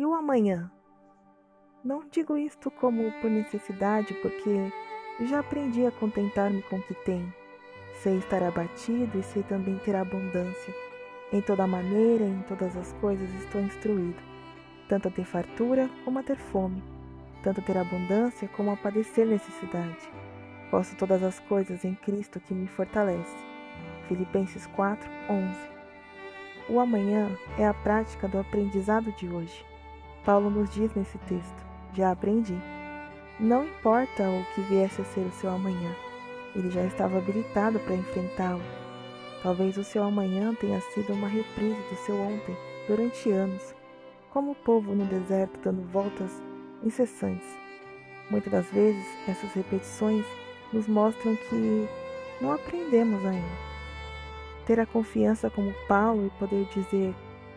E o amanhã? Não digo isto como por necessidade, porque já aprendi a contentar-me com o que tenho. Sei estar abatido e sei também ter abundância. Em toda maneira e em todas as coisas estou instruído, tanto a ter fartura como a ter fome, tanto a ter abundância como a padecer necessidade. Posso todas as coisas em Cristo que me fortalece. Filipenses 4, 11. O amanhã é a prática do aprendizado de hoje. Paulo nos diz nesse texto: Já aprendi. Não importa o que viesse a ser o seu amanhã ele já estava habilitado para enfrentá-lo. Talvez o seu amanhã tenha sido uma reprise do seu ontem durante anos, como o povo no deserto dando voltas incessantes. Muitas das vezes, essas repetições nos mostram que não aprendemos ainda. Ter a confiança como Paulo e poder dizer: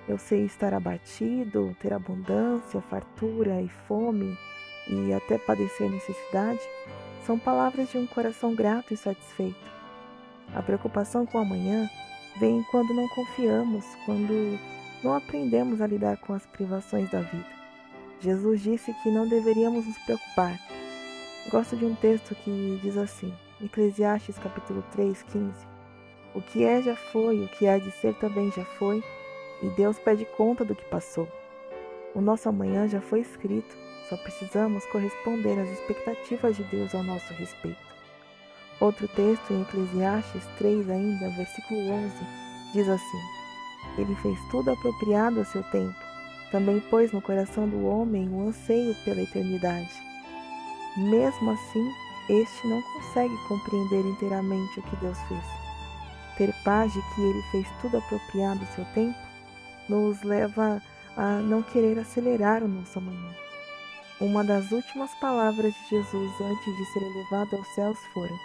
Eu sei estar abatido, ter abundância, fartura e fome e até padecer necessidade são palavras de um coração grato e satisfeito. A preocupação com o amanhã vem quando não confiamos, quando não aprendemos a lidar com as privações da vida. Jesus disse que não deveríamos nos preocupar. Gosto de um texto que diz assim, Eclesiastes capítulo 3, 15. O que é já foi, o que há de ser também já foi, e Deus pede conta do que passou. O nosso amanhã já foi escrito, só precisamos corresponder às expectativas de Deus ao nosso respeito. Outro texto em Eclesiastes 3, ainda, versículo 11, diz assim: Ele fez tudo apropriado a seu tempo, também pôs no coração do homem o um anseio pela eternidade. Mesmo assim, este não consegue compreender inteiramente o que Deus fez. Ter paz de que ele fez tudo apropriado ao seu tempo nos leva a não querer acelerar o nosso amanhã. Uma das últimas palavras de Jesus antes de ser elevado aos céus foram: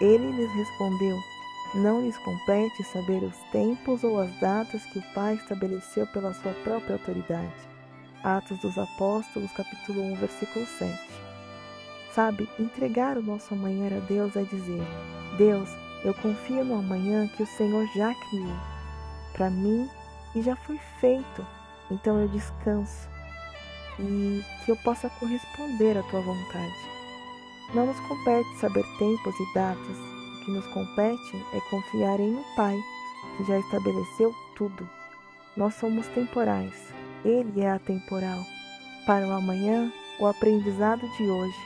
Ele lhes respondeu: Não lhes compete saber os tempos ou as datas que o Pai estabeleceu pela sua própria autoridade. Atos dos Apóstolos, capítulo 1, versículo 7. Sabe, entregar o nosso amanhã a Deus é dizer: Deus, eu confio no amanhã que o Senhor já criou para mim e já foi feito, então eu descanso e que eu possa corresponder à tua vontade. Não nos compete saber tempos e datas, o que nos compete é confiar em um Pai que já estabeleceu tudo. Nós somos temporais, Ele é atemporal. Para o amanhã, o aprendizado de hoje,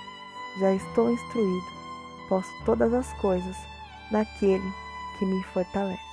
já estou instruído, posso todas as coisas naquele que me fortalece.